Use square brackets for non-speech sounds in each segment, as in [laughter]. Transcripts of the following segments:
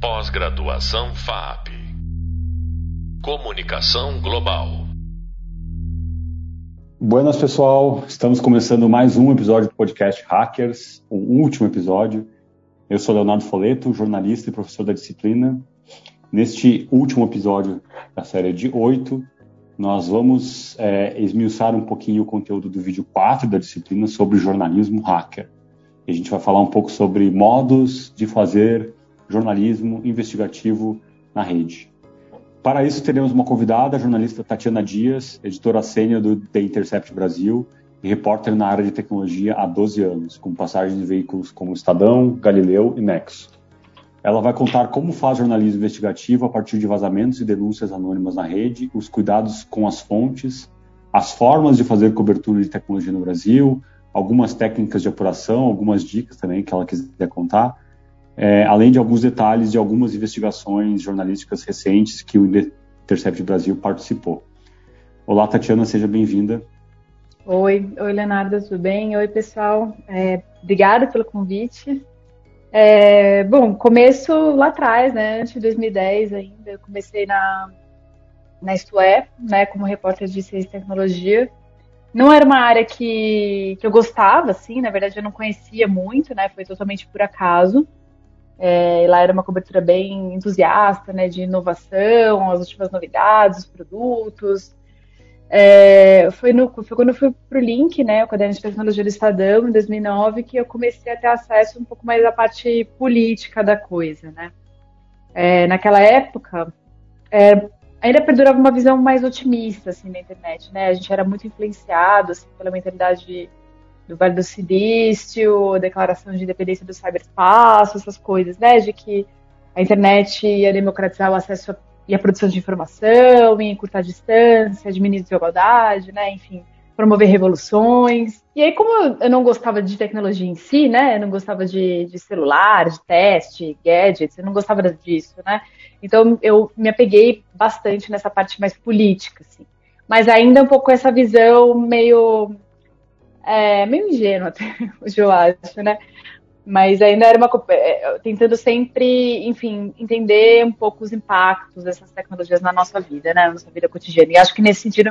Pós-graduação FAP. Comunicação Global. Buenas, pessoal. Estamos começando mais um episódio do podcast Hackers, o último episódio. Eu sou Leonardo Foleto, jornalista e professor da disciplina. Neste último episódio da série de oito, nós vamos é, esmiuçar um pouquinho o conteúdo do vídeo 4 da disciplina sobre jornalismo hacker. E a gente vai falar um pouco sobre modos de fazer jornalismo investigativo na rede. Para isso, teremos uma convidada, a jornalista Tatiana Dias, editora sênior do The Intercept Brasil e repórter na área de tecnologia há 12 anos, com passagens em veículos como Estadão, Galileu e Nexo. Ela vai contar como faz jornalismo investigativo a partir de vazamentos e denúncias anônimas na rede, os cuidados com as fontes, as formas de fazer cobertura de tecnologia no Brasil, algumas técnicas de apuração, algumas dicas também que ela quiser contar, é, além de alguns detalhes de algumas investigações jornalísticas recentes que o Intercept Brasil participou. Olá, Tatiana, seja bem-vinda. Oi, oi, Leonardo, tudo bem? Oi, pessoal. É, obrigada pelo convite. É, bom, começo lá atrás, né, antes de 2010 ainda, eu comecei na, na Isto é, né, como repórter de ciência e tecnologia. Não era uma área que, que eu gostava, assim, na verdade eu não conhecia muito, né, foi totalmente por acaso. É, lá era uma cobertura bem entusiasta, né, de inovação, as últimas novidades, os produtos. É, foi, no, foi quando eu fui para o Link, né, o Caderno de Tecnologia do Estadão, em 2009, que eu comecei a ter acesso um pouco mais à parte política da coisa, né. É, naquela época, é, ainda perdurava uma visão mais otimista, assim, na internet, né, a gente era muito influenciado, assim, pela mentalidade do Vale do Silício, declaração de independência do cyberespaço, essas coisas, né? De que a internet ia democratizar o acesso e a produção de informação, ia encurtar a distância, diminuir a desigualdade, né? Enfim, promover revoluções. E aí, como eu não gostava de tecnologia em si, né? Eu não gostava de, de celular, de teste, gadgets, eu não gostava disso, né? Então, eu me apeguei bastante nessa parte mais política, assim. Mas ainda um pouco essa visão meio é, meio ingênuo até, [laughs] hoje eu acho, né? Mas ainda era uma. É, tentando sempre, enfim, entender um pouco os impactos dessas tecnologias na nossa vida, né? Na nossa vida cotidiana. E acho que nesse sentido,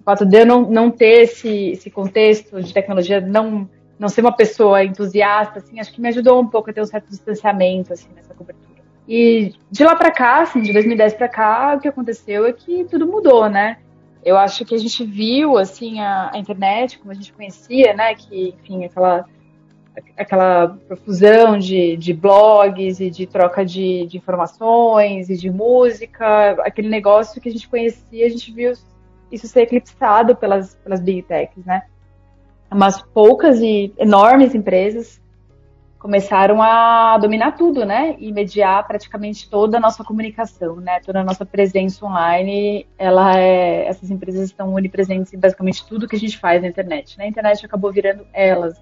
o fato de eu não, não ter esse, esse contexto de tecnologia, não, não ser uma pessoa entusiasta, assim, acho que me ajudou um pouco a ter um certo distanciamento, assim, nessa cobertura. E de lá para cá, assim, de 2010 para cá, o que aconteceu é que tudo mudou, né? Eu acho que a gente viu assim a, a, internet como a gente conhecia, né? Que enfim aquela aquela profusão de, de blogs e de troca de, de, informações e de música, aquele negócio que a gente conhecia, a gente viu isso ser eclipsado pelas, pelas big techs, né? Umas poucas e enormes empresas começaram a dominar tudo, né? E mediar praticamente toda a nossa comunicação, né? Toda a nossa presença online, ela é, essas empresas estão onipresentes em basicamente tudo que a gente faz na internet. Né? A internet acabou virando elas.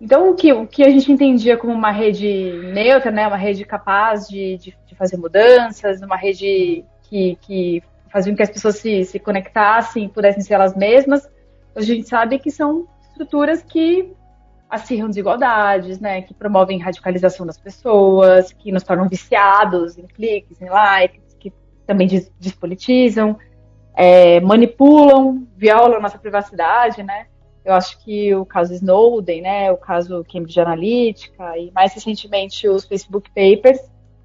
Então, o que, o que a gente entendia como uma rede neutra, né? Uma rede capaz de, de, de fazer mudanças, uma rede que, que fazia com que as pessoas se, se conectassem, pudessem ser elas mesmas. A gente sabe que são estruturas que acirram desigualdades, né, que promovem radicalização das pessoas, que nos tornam viciados em cliques, em likes, que também des despolitizam, é, manipulam, violam nossa privacidade, né. Eu acho que o caso Snowden, né, o caso Cambridge Analytica e mais recentemente os Facebook Papers,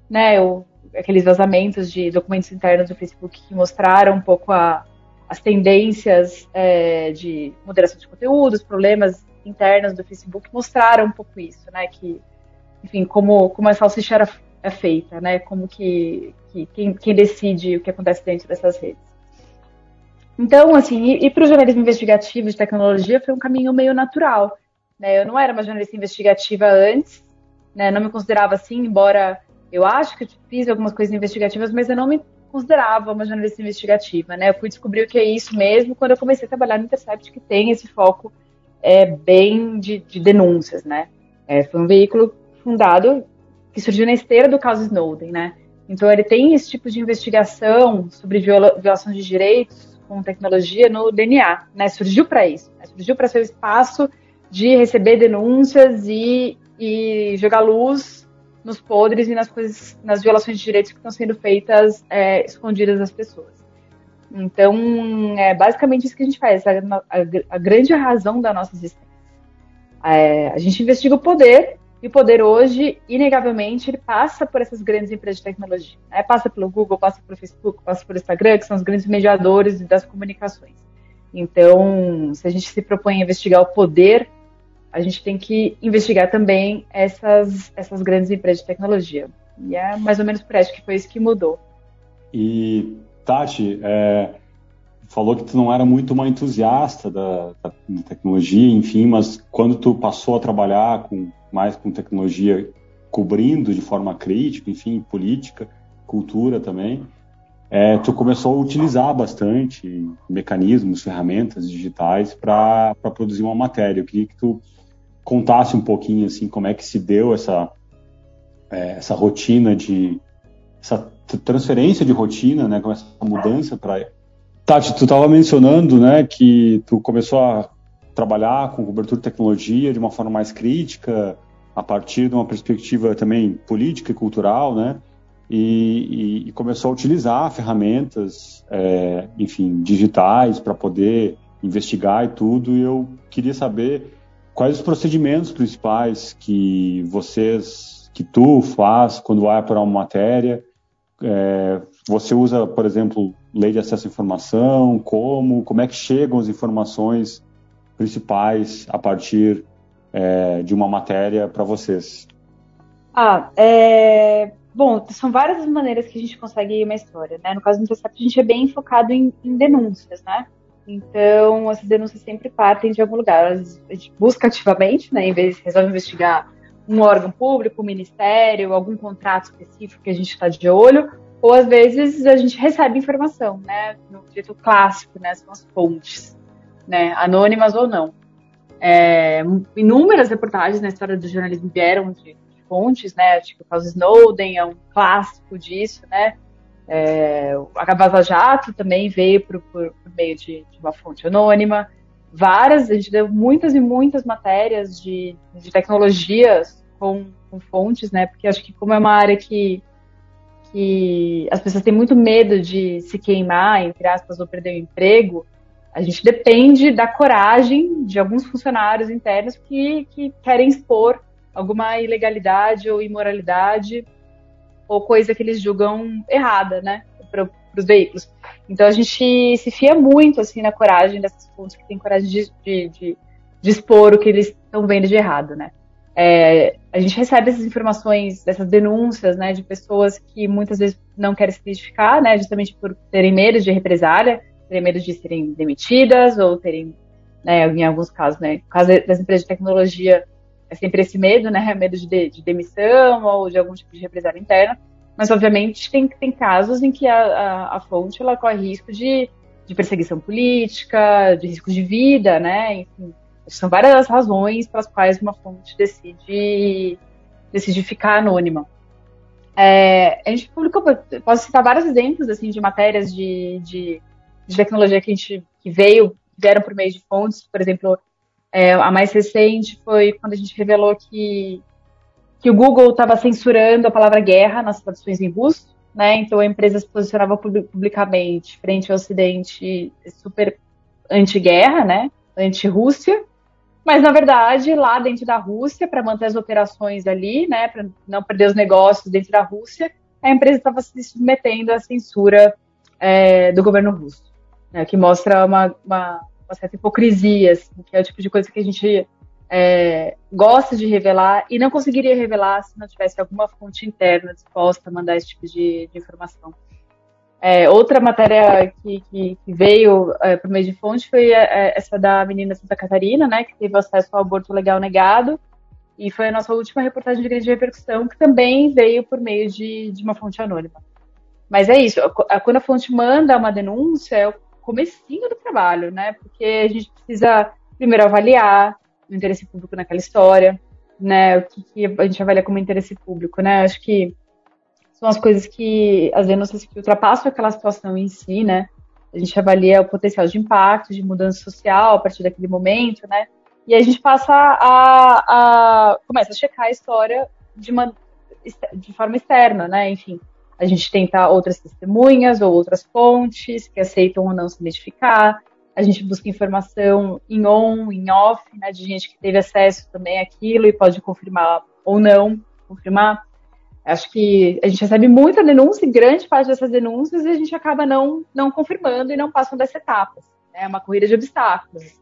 né, o, aqueles vazamentos de documentos internos do Facebook que mostraram um pouco a, as tendências é, de moderação de conteúdos, problemas internas do Facebook mostraram um pouco isso, né? Que, enfim, como, como a salsicha era, é feita, né? Como que, que quem, quem decide o que acontece dentro dessas redes. Então, assim, e, e para o jornalismo investigativo de tecnologia foi um caminho meio natural. Né? Eu não era uma jornalista investigativa antes, né? não me considerava assim, embora eu acho que eu fiz algumas coisas investigativas, mas eu não me considerava uma jornalista investigativa. Né? Eu fui descobrir o que é isso mesmo quando eu comecei a trabalhar no Intercept, que tem esse foco é, bem de, de denúncias, né? É, foi um veículo fundado que surgiu na esteira do caso Snowden, né? Então ele tem esse tipo de investigação sobre viola, violação de direitos com tecnologia no DNA, né? Surgiu para isso, né? surgiu para ser o espaço de receber denúncias e, e jogar luz nos podres e nas coisas, nas violações de direitos que estão sendo feitas é, escondidas das pessoas. Então, é basicamente isso que a gente faz, a, a, a grande razão da nossa existência. É, a gente investiga o poder, e o poder hoje, inegavelmente, ele passa por essas grandes empresas de tecnologia. Né? Passa pelo Google, passa pelo Facebook, passa pelo Instagram, que são os grandes mediadores das comunicações. Então, se a gente se propõe a investigar o poder, a gente tem que investigar também essas, essas grandes empresas de tecnologia. E é mais ou menos por isso que foi isso que mudou. E, Tati, é, falou que tu não era muito uma entusiasta da, da, tecnologia, enfim, mas quando tu passou a trabalhar com mais com tecnologia, cobrindo de forma crítica, enfim, política, cultura também, é, tu começou a utilizar bastante mecanismos, ferramentas digitais para produzir uma matéria. Eu queria que tu contasse um pouquinho assim como é que se deu essa é, essa rotina de essa transferência de rotina, né, com essa mudança para Tati, tu estava mencionando, né, que tu começou a trabalhar com cobertura de tecnologia de uma forma mais crítica, a partir de uma perspectiva também política e cultural, né? E, e, e começou a utilizar ferramentas, é, enfim, digitais para poder investigar e tudo. E eu queria saber quais os procedimentos principais que vocês, que tu faz quando vai apurar uma matéria. É, você usa, por exemplo, lei de acesso à informação? Como? Como é que chegam as informações principais a partir é, de uma matéria para vocês? Ah, é... Bom, são várias as maneiras que a gente consegue uma história, né? No caso do Intercept, a gente é bem focado em, em denúncias, né? Então, essas denúncias sempre partem de algum lugar. A gente busca ativamente, né? Em vez de resolve investigar um órgão público, um ministério, algum contrato específico que a gente está de olho, ou às vezes a gente recebe informação, né? No jeito clássico, né? São as fontes, né? Anônimas ou não. É, inúmeras reportagens na história do jornalismo vieram de, fontes, né? Tipo, o caso Snowden é um clássico disso, né? É, a Vaza Jato também veio por, por, por meio de, de, uma fonte anônima. Várias, a gente deu muitas e muitas matérias de, de tecnologias com, com, fontes, né? Porque acho que como é uma área que, que as pessoas têm muito medo de se queimar, entre aspas, ou perder o emprego, a gente depende da coragem de alguns funcionários internos que, que querem expor alguma ilegalidade ou imoralidade ou coisa que eles julgam errada, né, para os veículos. Então a gente se fia muito assim na coragem dessas fontes que têm coragem de, de, de, de expor o que eles estão vendo de errado, né. É, a gente recebe essas informações, essas denúncias, né, de pessoas que muitas vezes não querem se identificar, né, justamente por terem medo de represália terem medo de serem demitidas ou terem, né, em alguns casos, né, no caso das empresas de tecnologia, é sempre esse medo, né, medo de, de demissão ou de algum tipo de represália interna, mas obviamente tem, tem casos em que a, a, a fonte ela corre risco de, de perseguição política, de risco de vida, né, enfim, são várias as razões pelas quais uma fonte decide, decide ficar anônima. É, a gente publicou, posso citar vários exemplos assim de matérias de, de de tecnologia que a gente que veio, vieram por meio de fontes, por exemplo, é, a mais recente foi quando a gente revelou que, que o Google estava censurando a palavra guerra nas traduções em russo, né? Então a empresa se posicionava publicamente frente ao Ocidente super anti-guerra, né? Anti-Rússia. Mas, na verdade, lá dentro da Rússia, para manter as operações ali, né, para não perder os negócios dentro da Rússia, a empresa estava se submetendo à censura é, do governo russo né, que mostra uma, uma, uma, certa hipocrisia, assim, que é o tipo de coisa que a gente é, gosta de revelar e não conseguiria revelar se não tivesse alguma fonte interna disposta a mandar esse tipo de, de informação. É, outra matéria que, que, que veio é, por meio de fonte foi é, é, essa da menina Santa Catarina, né, que teve acesso ao aborto legal negado, e foi a nossa última reportagem de grande repercussão, que também veio por meio de, de uma fonte anônima. Mas é isso, quando a fonte manda uma denúncia, comecinho do trabalho, né? Porque a gente precisa primeiro avaliar o interesse público naquela história, né? O que, que a gente avalia como interesse público, né? Acho que são as coisas que as denúncias que ultrapassam aquela situação em si, né? A gente avalia o potencial de impacto, de mudança social a partir daquele momento, né? E a gente passa a, a começa a checar a história de uma de forma externa, né? Enfim, a gente tenta outras testemunhas ou outras fontes que aceitam ou não se identificar. A gente busca informação em on, em off, né, de gente que teve acesso também àquilo e pode confirmar ou não confirmar. Acho que a gente recebe muita denúncia, grande parte dessas denúncias, e a gente acaba não, não confirmando e não passam dessas etapas. Né? É uma corrida de obstáculos.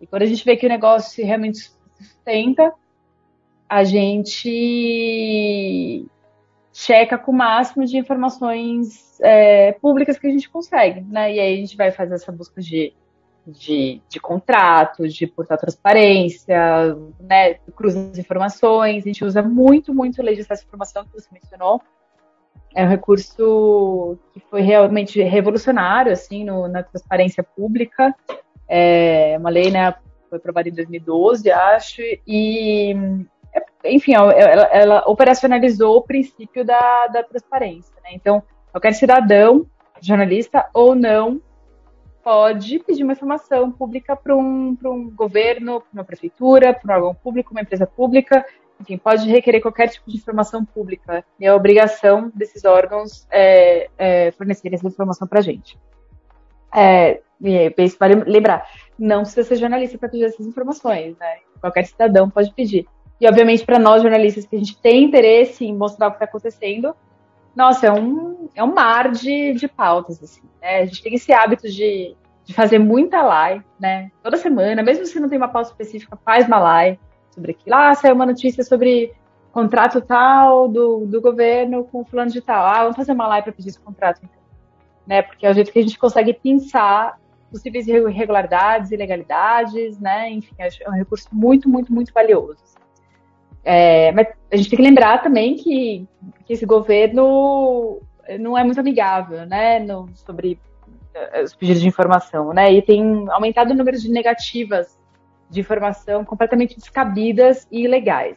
E quando a gente vê que o negócio realmente sustenta, a gente checa com o máximo de informações é, públicas que a gente consegue, né? E aí a gente vai fazer essa busca de, de, de contrato, de portal transparência, né? Cruza as informações, a gente usa muito, muito lei de acesso à informação que você mencionou. É um recurso que foi realmente revolucionário, assim, no, na transparência pública. É uma lei, né, foi aprovada em 2012, acho, e enfim, ela, ela, operacionalizou o princípio da, da transparência. Né? Então, qualquer cidadão, jornalista ou não, pode pedir uma informação pública para um, um governo, para uma prefeitura, para um órgão público, uma empresa pública, enfim, pode requerer qualquer tipo de informação pública. E é a obrigação desses órgãos é, é fornecerem essa informação para a gente. É, e vale lembrar, não precisa ser jornalista para pedir essas informações, né? Qualquer cidadão pode pedir. E, obviamente, para nós jornalistas que a gente tem interesse em mostrar o que está acontecendo, nossa, é um, é um mar de, de pautas, assim, né? A gente tem esse hábito de, de fazer muita live, né? Toda semana, mesmo se não tem uma pauta específica, faz uma live sobre aquilo. Ah, saiu uma notícia sobre contrato tal do, do governo com fulano de tal. Ah, vamos fazer uma live para pedir esse contrato, então. Né? Porque é o jeito que a gente consegue pensar possíveis irregularidades, ilegalidades, né? Enfim, é um recurso muito, muito, muito valioso. É, mas a gente tem que lembrar também que, que esse governo não é muito amigável, né, no, sobre eh, os pedidos de informação, né, e tem aumentado o número de negativas de informação completamente descabidas e ilegais.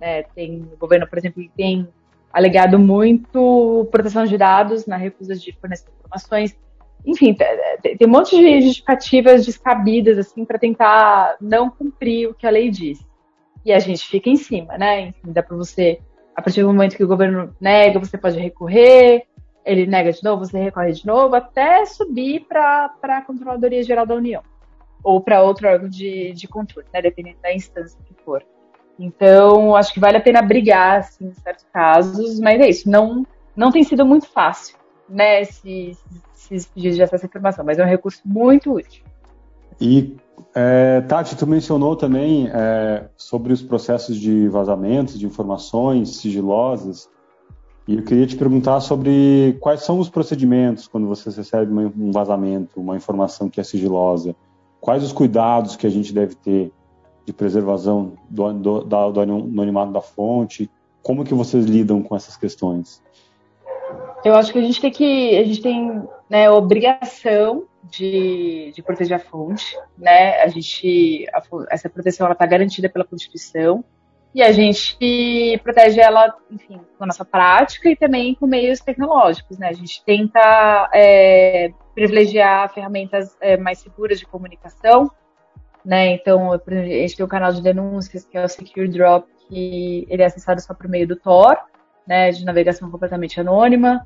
Né. Tem o governo, por exemplo, tem alegado muito proteção de dados na recusa de fornecer informações. Enfim, tem um monte de justificativas descabidas assim para tentar não cumprir o que a lei diz e a gente fica em cima, né? Enfim, dá para você, a partir do momento que o governo nega, você pode recorrer, ele nega de novo, você recorre de novo, até subir para a Controladoria Geral da União ou para outro órgão de, de controle, né? Dependendo da instância que for. Então, acho que vale a pena brigar, assim, em certos casos, mas é isso, não, não tem sido muito fácil, né, esses, esses pedidos de acesso à informação, mas é um recurso muito útil. E é, Tati, tu mencionou também é, sobre os processos de vazamentos de informações sigilosas. E eu queria te perguntar sobre quais são os procedimentos quando você recebe um vazamento, uma informação que é sigilosa. Quais os cuidados que a gente deve ter de preservação do, do, do anonimato da fonte? Como que vocês lidam com essas questões? Eu acho que a gente tem que a gente tem né, obrigação de, de proteger a fonte, né? A gente, a, essa proteção está garantida pela Constituição e a gente protege ela, enfim, com a nossa prática e também com meios tecnológicos, né? A gente tenta é, privilegiar ferramentas é, mais seguras de comunicação, né? Então, a gente tem o um canal de denúncias que é o Secure Drop, que ele é acessado só por meio do Tor, né? De navegação completamente anônima.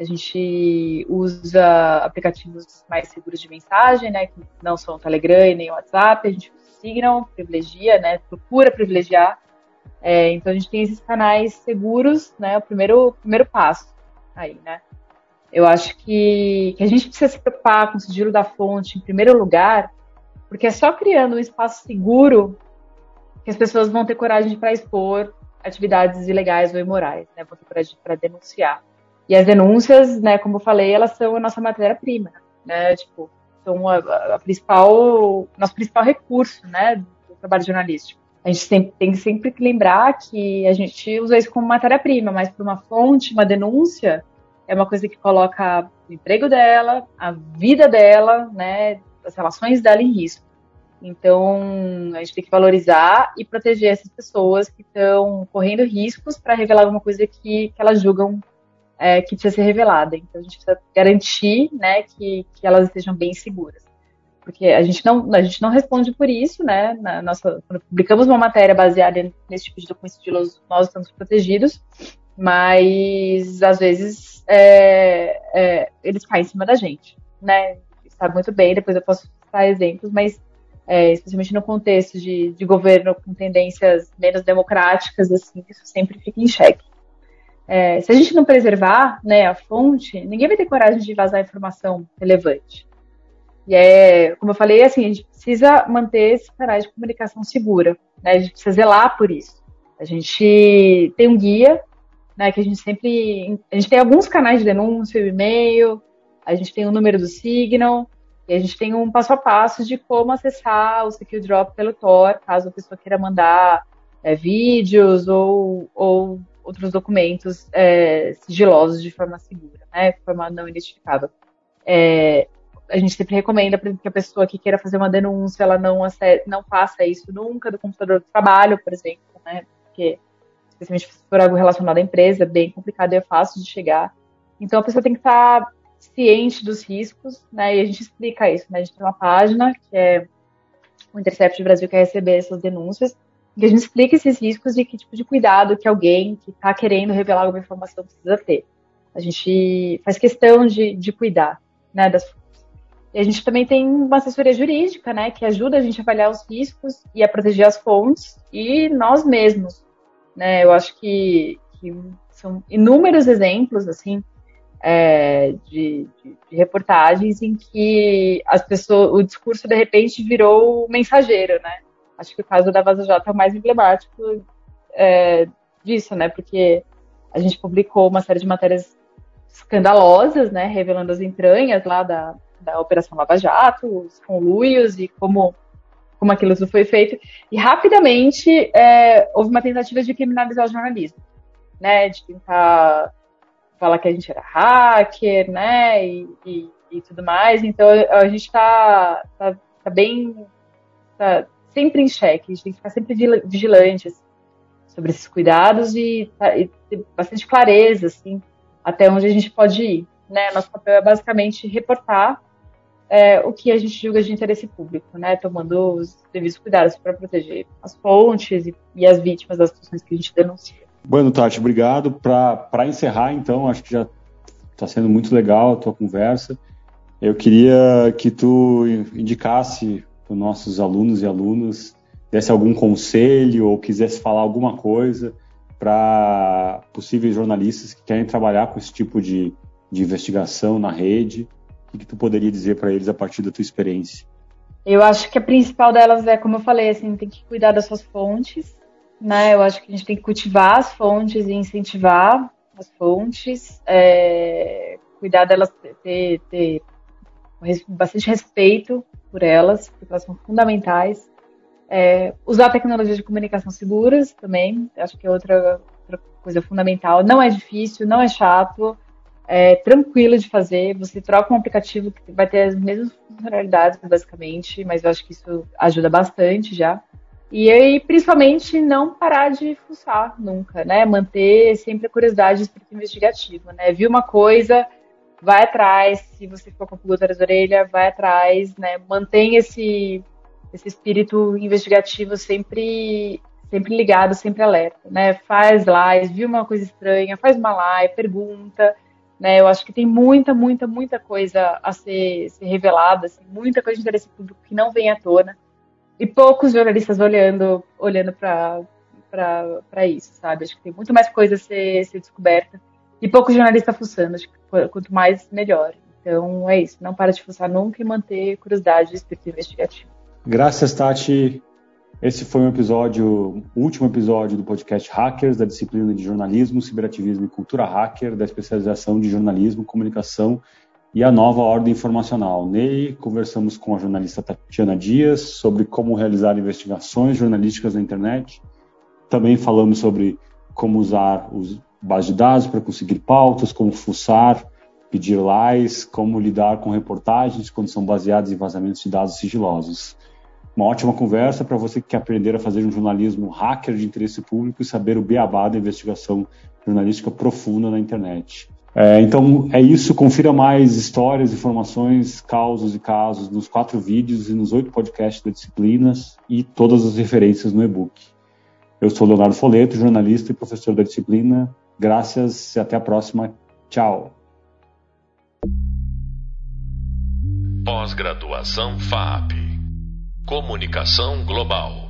A gente usa aplicativos mais seguros de mensagem, né, que não são o Telegram e nem o WhatsApp. A gente usa o Signal, privilegia, né, procura privilegiar. É, então a gente tem esses canais seguros, né, o primeiro, primeiro passo aí, né. Eu acho que, que a gente precisa se preocupar com o sigilo da fonte em primeiro lugar, porque é só criando um espaço seguro que as pessoas vão ter coragem para expor atividades ilegais ou imorais, né, para denunciar. E as denúncias, né, como eu falei, elas são a nossa matéria-prima, né? Tipo, são a, a, principal, nosso principal recurso, né, do trabalho jornalístico. A gente tem, tem sempre que lembrar que a gente usa isso como matéria-prima, mas para uma fonte, uma denúncia, é uma coisa que coloca o emprego dela, a vida dela, né, as relações dela em risco. Então, a gente tem que valorizar e proteger essas pessoas que estão correndo riscos para revelar alguma coisa que, que elas julgam é, que precisa ser revelada. Então a gente precisa garantir né, que, que elas estejam bem seguras. porque a gente não, a gente não responde por isso, né? Na nossa, quando publicamos uma matéria baseada nesse tipo de documento sigiloso, nós estamos protegidos, mas às vezes é, é, eles caem em cima da gente, né? Sabe muito bem, depois eu posso citar exemplos, mas é, especialmente no contexto de, de, governo com tendências menos democráticas, assim, isso sempre fica em xeque. É, se a gente não preservar né, a fonte, ninguém vai ter coragem de vazar informação relevante. E é, como eu falei, assim, a gente precisa manter esse canal de comunicação segura, né? A gente precisa zelar por isso. A gente tem um guia, né, que a gente sempre, a gente tem alguns canais de denúncia, o e-mail, a gente tem o número do Signal, e a gente tem um passo a passo de como acessar o Secure Drop pelo Tor, caso a pessoa queira mandar é, vídeos ou, ou outros documentos é, sigilosos de forma segura, né, de forma não identificável. É, a gente sempre recomenda, que a pessoa que queira fazer uma denúncia, ela não, não faça isso nunca do computador do trabalho, por exemplo, né? Porque, especialmente se for algo relacionado à empresa, é bem complicado e é fácil de chegar. Então, a pessoa tem que estar ciente dos riscos, né? E a gente explica isso, né? A gente tem uma página que é o Intercept Brasil quer receber essas denúncias, que a gente explica esses riscos e que tipo de cuidado que alguém que está querendo revelar alguma informação precisa ter. A gente faz questão de, de cuidar né, das e a gente também tem uma assessoria jurídica, né, que ajuda a gente a avaliar os riscos e a proteger as fontes e nós mesmos, né? Eu acho que, que são inúmeros exemplos, assim, é, de, de, de, reportagens em que as pessoas, o discurso de repente virou mensageiro, né? Acho que o caso da Vaza Jato é o mais emblemático é, disso, né? Porque a gente publicou uma série de matérias escandalosas, né? Revelando as entranhas lá da, da Operação Lava Jato, os conluios e como, como aquilo tudo foi feito. E rapidamente é, houve uma tentativa de criminalizar o jornalismo, né? De tentar falar que a gente era hacker, né? E, e, e tudo mais. Então a gente está tá, tá bem. Tá sempre em xeque, a gente tem que ficar sempre vigilantes sobre esses cuidados e, tá, e ter bastante clareza, assim, até onde a gente pode ir. Né? Nosso papel é basicamente reportar é, o que a gente julga de interesse público, né? Tomando os devidos cuidados para proteger as fontes e, e, as vítimas das situações que a gente denuncia. Bueno, Tati, obrigado. Para encerrar, então, acho que já está sendo muito legal a tua conversa. Eu queria que tu indicasse para os nossos alunos e alunas, desse algum conselho ou quisesse falar alguma coisa para possíveis jornalistas que querem trabalhar com esse tipo de, de investigação na rede o que tu poderia dizer para eles a partir da tua experiência? Eu acho que a principal delas é, como eu falei, assim, tem que cuidar das suas fontes, né? Eu acho que a gente tem que cultivar as fontes e incentivar as fontes, é, cuidar delas, ter, ter bastante respeito por elas, porque elas são fundamentais. É, usar tecnologias de comunicação seguras também, acho que é outra, outra coisa fundamental. Não é difícil, não é chato, é tranquilo de fazer. Você troca um aplicativo que vai ter as mesmas funcionalidades, basicamente, mas eu acho que isso ajuda bastante já. E aí, principalmente, não parar de fuçar nunca, né? Manter sempre a curiosidade investigativa, né? Viu uma coisa, vai atrás. Se você ficou com pulga atrás da orelha, vai atrás, né? Mantém esse, esse espírito investigativo sempre sempre ligado, sempre alerta, né? Faz live, viu uma coisa estranha, faz uma live, pergunta, né? Eu acho que tem muita, muita, muita coisa a ser, ser revelada, assim, muita coisa de interesse público que não vem à tona. E poucos jornalistas olhando, olhando para isso, sabe? Acho que tem muito mais coisa a ser, ser descoberta. E poucos jornalistas fuçando. Acho que quanto mais, melhor. Então é isso. Não para de fuçar nunca e manter curiosidade e espírito investigativo. Graças, Tati. Esse foi um episódio, o último episódio do podcast Hackers, da disciplina de jornalismo, ciberativismo e cultura hacker, da especialização de jornalismo, comunicação e a nova ordem informacional. Nele, conversamos com a jornalista Tatiana Dias sobre como realizar investigações jornalísticas na internet. Também falamos sobre como usar os bases de dados para conseguir pautas, como fuçar, pedir likes, como lidar com reportagens quando são baseadas em vazamentos de dados sigilosos. Uma ótima conversa para você que quer aprender a fazer um jornalismo hacker de interesse público e saber o beabá da investigação jornalística profunda na internet. É, então é isso. Confira mais histórias, informações, causos e casos nos quatro vídeos e nos oito podcasts da Disciplinas e todas as referências no e-book. Eu sou Leonardo Foleto, jornalista e professor da disciplina. Graças e até a próxima. Tchau. Pós-graduação FAP Comunicação Global.